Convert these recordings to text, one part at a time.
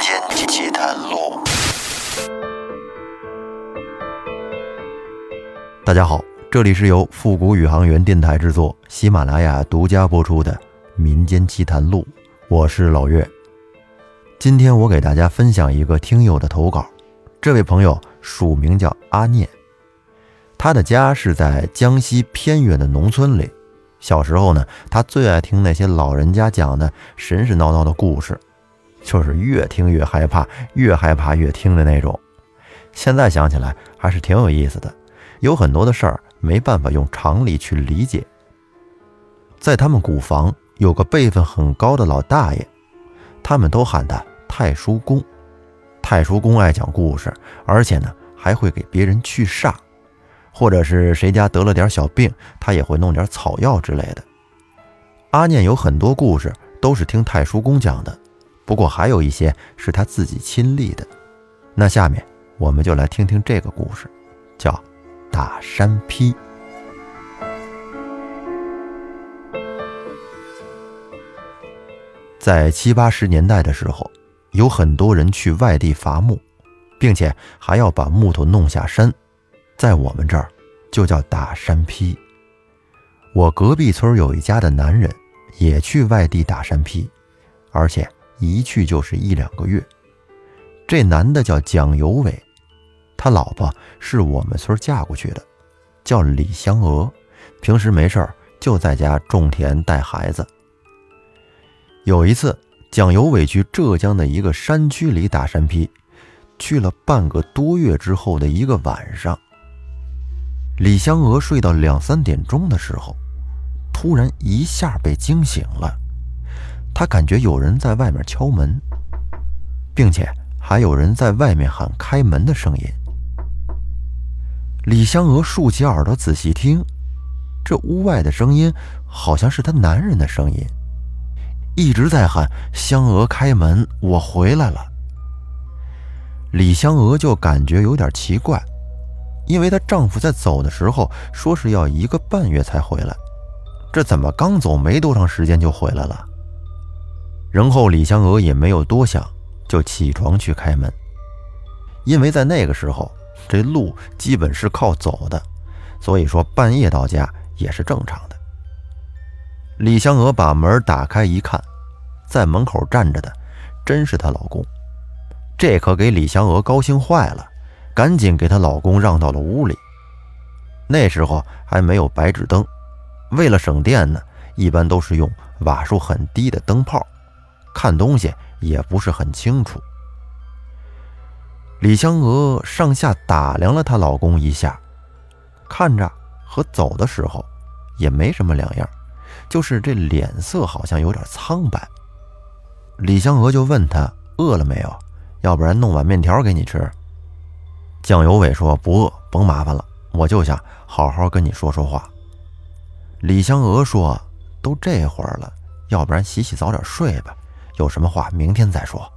间奇谈录。大家好，这里是由复古宇航员电台制作，喜马拉雅独家播出的《民间奇谈录》，我是老岳。今天我给大家分享一个听友的投稿，这位朋友署名叫阿念，他的家是在江西偏远的农村里。小时候呢，他最爱听那些老人家讲的神神叨叨的故事，就是越听越害怕，越害怕越听的那种。现在想起来还是挺有意思的，有很多的事儿没办法用常理去理解。在他们古房有个辈分很高的老大爷，他们都喊他太叔公。太叔公爱讲故事，而且呢还会给别人去煞。或者是谁家得了点小病，他也会弄点草药之类的。阿念有很多故事都是听太叔公讲的，不过还有一些是他自己亲历的。那下面我们就来听听这个故事，叫打山劈。在七八十年代的时候，有很多人去外地伐木，并且还要把木头弄下山。在我们这儿，就叫打山劈。我隔壁村有一家的男人也去外地打山劈，而且一去就是一两个月。这男的叫蒋有伟，他老婆是我们村嫁过去的，叫李香娥。平时没事儿就在家种田带孩子。有一次，蒋有伟去浙江的一个山区里打山劈，去了半个多月之后的一个晚上。李香娥睡到两三点钟的时候，突然一下被惊醒了。她感觉有人在外面敲门，并且还有人在外面喊开门的声音。李香娥竖起耳朵仔细听，这屋外的声音好像是她男人的声音，一直在喊：“香娥开门，我回来了。”李香娥就感觉有点奇怪。因为她丈夫在走的时候说是要一个半月才回来，这怎么刚走没多长时间就回来了？然后李香娥也没有多想，就起床去开门。因为在那个时候，这路基本是靠走的，所以说半夜到家也是正常的。李香娥把门打开一看，在门口站着的真是她老公，这可给李香娥高兴坏了。赶紧给她老公让到了屋里。那时候还没有白纸灯，为了省电呢，一般都是用瓦数很低的灯泡，看东西也不是很清楚。李香娥上下打量了她老公一下，看着和走的时候也没什么两样，就是这脸色好像有点苍白。李香娥就问他饿了没有，要不然弄碗面条给你吃。蒋有伟说：“不饿，甭麻烦了，我就想好好跟你说说话。”李香娥说：“都这会儿了，要不然洗洗早点睡吧，有什么话明天再说。”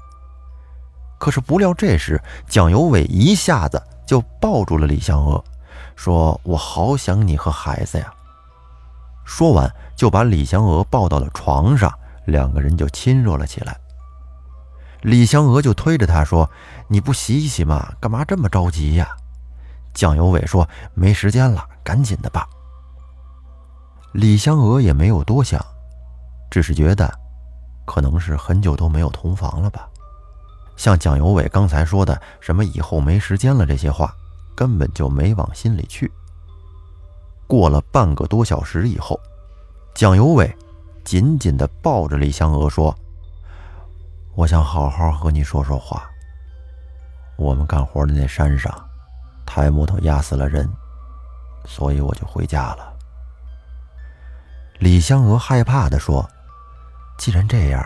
可是不料这时，蒋有伟一下子就抱住了李香娥，说：“我好想你和孩子呀。”说完就把李香娥抱到了床上，两个人就亲热了起来。李香娥就推着他说：“你不洗洗吗？干嘛这么着急呀？”蒋有伟说：“没时间了，赶紧的吧。”李香娥也没有多想，只是觉得可能是很久都没有同房了吧。像蒋有伟刚才说的什么以后没时间了这些话，根本就没往心里去。过了半个多小时以后，蒋有伟紧紧地抱着李香娥说。我想好好和你说说话。我们干活的那山上，抬木头压死了人，所以我就回家了。李香娥害怕的说：“既然这样，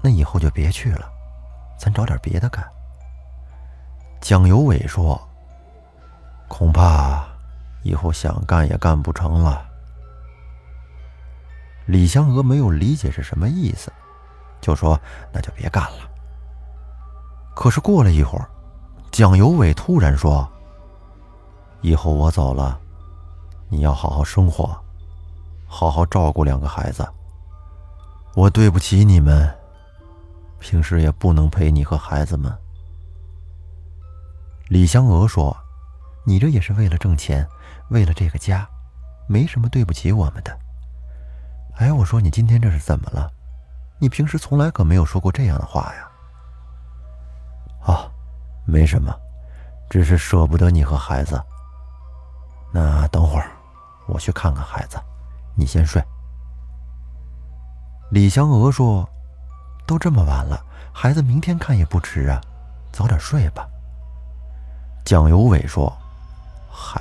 那以后就别去了，咱找点别的干。”蒋有伟说：“恐怕以后想干也干不成了。”李香娥没有理解是什么意思。就说那就别干了。可是过了一会儿，蒋有伟突然说：“以后我走了，你要好好生活，好好照顾两个孩子。我对不起你们，平时也不能陪你和孩子们。李香娥说：“你这也是为了挣钱，为了这个家，没什么对不起我们的。”哎，我说你今天这是怎么了？你平时从来可没有说过这样的话呀。啊，没什么，只是舍不得你和孩子。那等会儿，我去看看孩子，你先睡。李香娥说：“都这么晚了，孩子明天看也不迟啊，早点睡吧。”蒋有伟说：“嗨，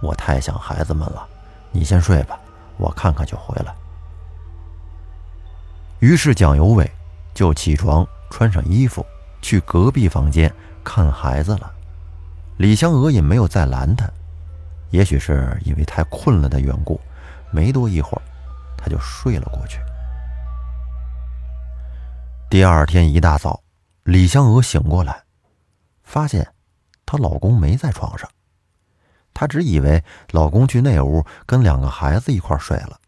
我太想孩子们了，你先睡吧，我看看就回来。”于是蒋有伟就起床，穿上衣服，去隔壁房间看孩子了。李香娥也没有再拦他。也许是因为太困了的缘故，没多一会儿，她就睡了过去。第二天一大早，李香娥醒过来，发现她老公没在床上。她只以为老公去那屋跟两个孩子一块睡了，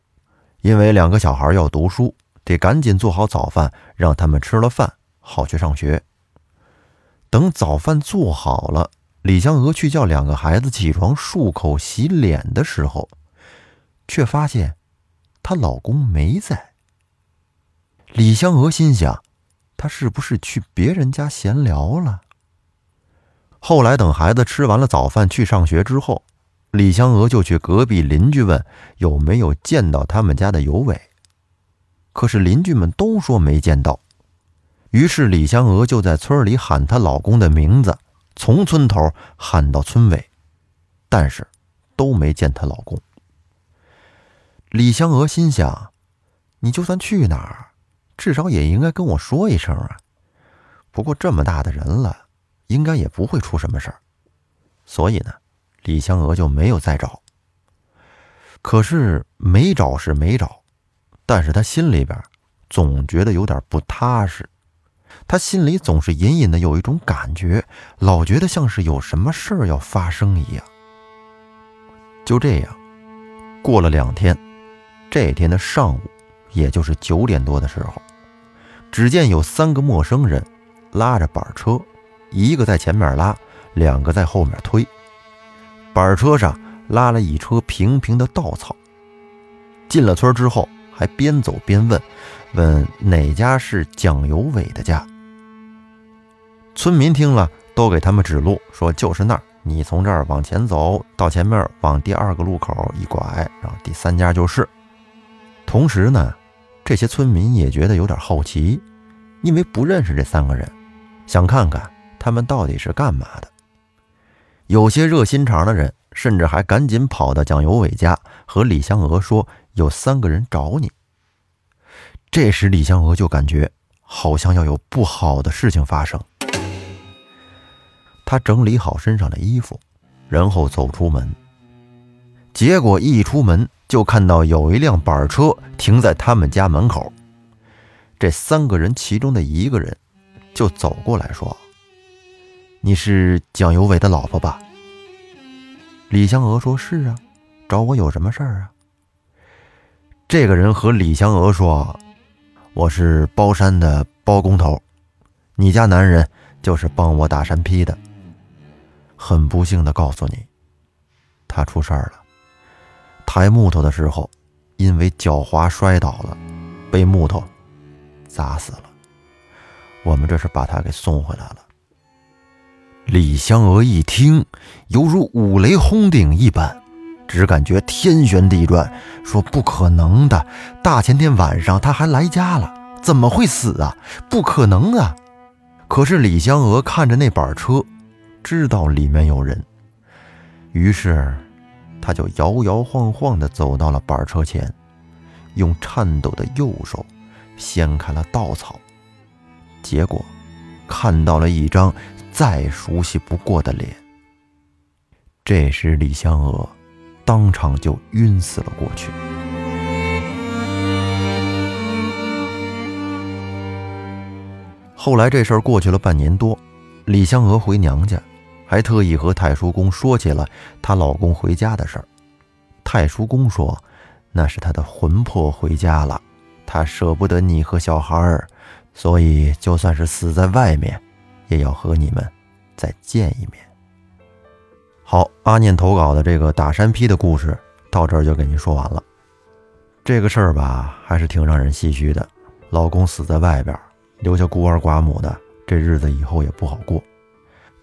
因为两个小孩要读书，得赶紧做好早饭，让他们吃了饭好去上学。等早饭做好了。李香娥去叫两个孩子起床漱口洗脸的时候，却发现她老公没在。李香娥心想，他是不是去别人家闲聊了？后来等孩子吃完了早饭去上学之后，李香娥就去隔壁邻居问有没有见到他们家的尤伟，可是邻居们都说没见到。于是李香娥就在村里喊她老公的名字。从村头喊到村尾，但是都没见她老公。李香娥心想：“你就算去哪儿，至少也应该跟我说一声啊。不过这么大的人了，应该也不会出什么事儿。”所以呢，李香娥就没有再找。可是没找是没找，但是她心里边总觉得有点不踏实。他心里总是隐隐的有一种感觉，老觉得像是有什么事儿要发生一样。就这样，过了两天，这天的上午，也就是九点多的时候，只见有三个陌生人拉着板车，一个在前面拉，两个在后面推。板车上拉了一车平平的稻草。进了村之后，还边走边问：“问哪家是蒋有伟的家？”村民听了，都给他们指路，说就是那儿。你从这儿往前走，到前面往第二个路口一拐，然后第三家就是。同时呢，这些村民也觉得有点好奇，因为不认识这三个人，想看看他们到底是干嘛的。有些热心肠的人，甚至还赶紧跑到蒋有伟家，和李香娥说有三个人找你。这时，李香娥就感觉好像要有不好的事情发生。他整理好身上的衣服，然后走出门。结果一出门就看到有一辆板车停在他们家门口。这三个人其中的一个人就走过来说：“你是蒋有伟的老婆吧？”李香娥说：“是啊，找我有什么事儿啊？”这个人和李香娥说：“我是包山的包工头，你家男人就是帮我打山劈的。”很不幸的告诉你，他出事儿了。抬木头的时候，因为脚滑摔倒了，被木头砸死了。我们这是把他给送回来了。李香娥一听，犹如五雷轰顶一般，只感觉天旋地转，说：“不可能的！大前天晚上他还来家了，怎么会死啊？不可能啊！”可是李香娥看着那板车。知道里面有人，于是他就摇摇晃晃地走到了板车前，用颤抖的右手掀开了稻草，结果看到了一张再熟悉不过的脸。这时，李香娥当场就晕死了过去。后来这事儿过去了半年多，李香娥回娘家。还特意和太叔公说起了她老公回家的事儿。太叔公说：“那是他的魂魄回家了，他舍不得你和小孩儿，所以就算是死在外面，也要和你们再见一面。好，阿念投稿的这个打山劈的故事到这儿就给您说完了。这个事儿吧，还是挺让人唏嘘的。老公死在外边，留下孤儿寡母的，这日子以后也不好过。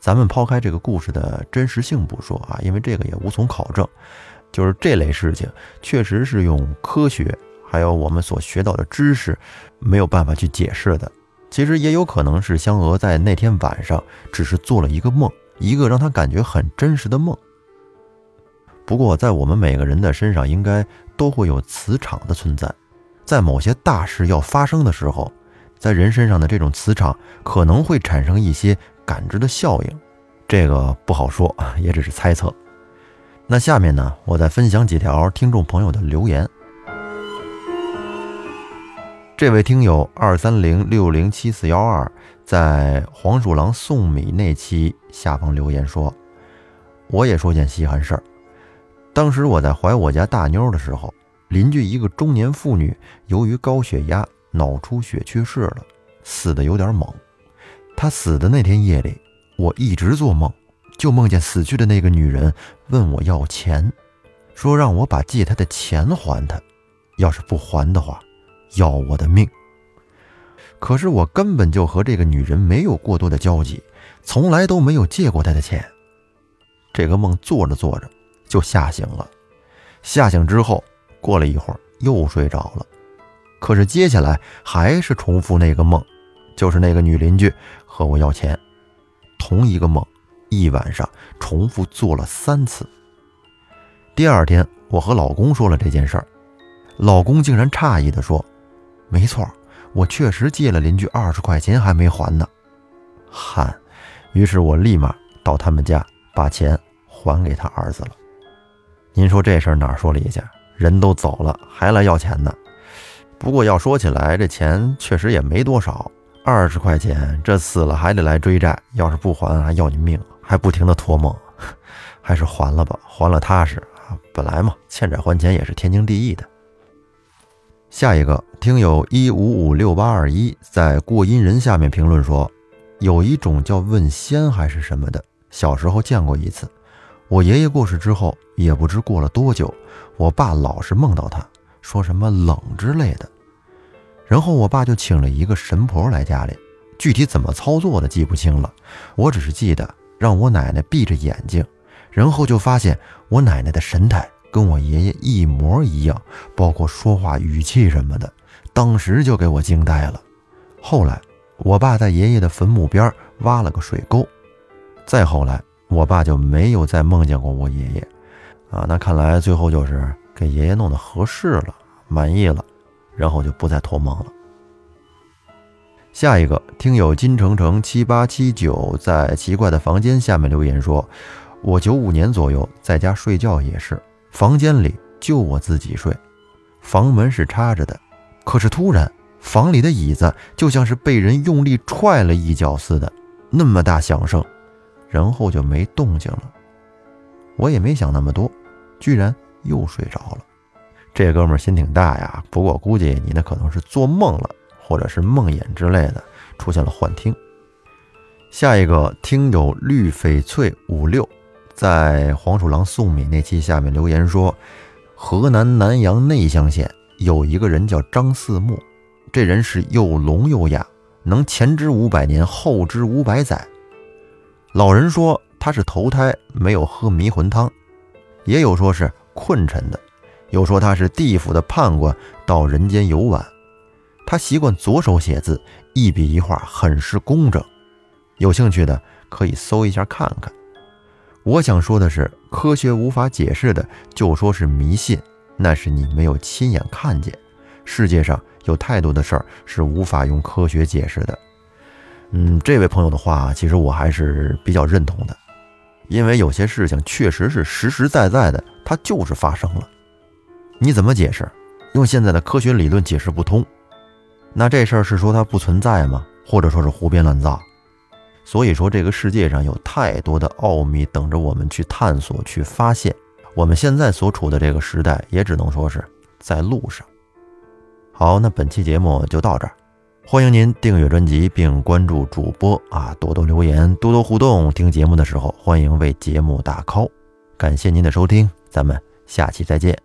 咱们抛开这个故事的真实性不说啊，因为这个也无从考证。就是这类事情，确实是用科学还有我们所学到的知识没有办法去解释的。其实也有可能是香娥在那天晚上只是做了一个梦，一个让她感觉很真实的梦。不过，在我们每个人的身上，应该都会有磁场的存在，在某些大事要发生的时候，在人身上的这种磁场可能会产生一些。感知的效应，这个不好说，也只是猜测。那下面呢，我再分享几条听众朋友的留言。这位听友二三零六零七四幺二在黄鼠狼送米那期下方留言说：“我也说件稀罕事儿。当时我在怀我家大妞的时候，邻居一个中年妇女由于高血压脑出血去世了，死的有点猛。”他死的那天夜里，我一直做梦，就梦见死去的那个女人问我要钱，说让我把借她的钱还她，要是不还的话，要我的命。可是我根本就和这个女人没有过多的交集，从来都没有借过她的钱。这个梦做着做着就吓醒了，吓醒之后，过了一会儿又睡着了，可是接下来还是重复那个梦，就是那个女邻居。和我要钱，同一个梦，一晚上重复做了三次。第二天，我和老公说了这件事儿，老公竟然诧异地说：“没错，我确实借了邻居二十块钱还没还呢。”汗，于是我立马到他们家把钱还给他儿子了。您说这事儿哪说理去？人都走了，还来要钱呢？不过要说起来，这钱确实也没多少。二十块钱，这死了还得来追债，要是不还还要你命，还不停的托梦，还是还了吧，还了踏实啊！本来嘛，欠债还钱也是天经地义的。下一个听友一五五六八二一在过阴人下面评论说，有一种叫问仙还是什么的，小时候见过一次。我爷爷过世之后，也不知过了多久，我爸老是梦到他，说什么冷之类的。然后我爸就请了一个神婆来家里，具体怎么操作的记不清了。我只是记得让我奶奶闭着眼睛，然后就发现我奶奶的神态跟我爷爷一模一样，包括说话语气什么的，当时就给我惊呆了。后来我爸在爷爷的坟墓边挖了个水沟，再后来我爸就没有再梦见过我爷爷。啊，那看来最后就是给爷爷弄得合适了，满意了。然后就不再托梦了。下一个听友金城城七八七九在奇怪的房间下面留言说：“我九五年左右在家睡觉也是，房间里就我自己睡，房门是插着的，可是突然房里的椅子就像是被人用力踹了一脚似的，那么大响声，然后就没动静了。我也没想那么多，居然又睡着了。”这哥们儿心挺大呀，不过估计你那可能是做梦了，或者是梦魇之类的，出现了幻听。下一个听友绿翡翠五六在黄鼠狼送米那期下面留言说，河南南阳内乡县有一个人叫张四木，这人是又聋又哑，能前知五百年，后知五百载。老人说他是投胎没有喝迷魂汤，也有说是困沉的。又说他是地府的判官，到人间游玩。他习惯左手写字，一笔一画很是工整。有兴趣的可以搜一下看看。我想说的是，科学无法解释的，就说是迷信，那是你没有亲眼看见。世界上有太多的事儿是无法用科学解释的。嗯，这位朋友的话，其实我还是比较认同的，因为有些事情确实是实实在在的，它就是发生了。你怎么解释？用现在的科学理论解释不通，那这事儿是说它不存在吗？或者说是胡编乱造？所以说，这个世界上有太多的奥秘等着我们去探索、去发现。我们现在所处的这个时代，也只能说是在路上。好，那本期节目就到这儿，欢迎您订阅专辑并关注主播啊，多多留言，多多互动。听节目的时候，欢迎为节目打 call。感谢您的收听，咱们下期再见。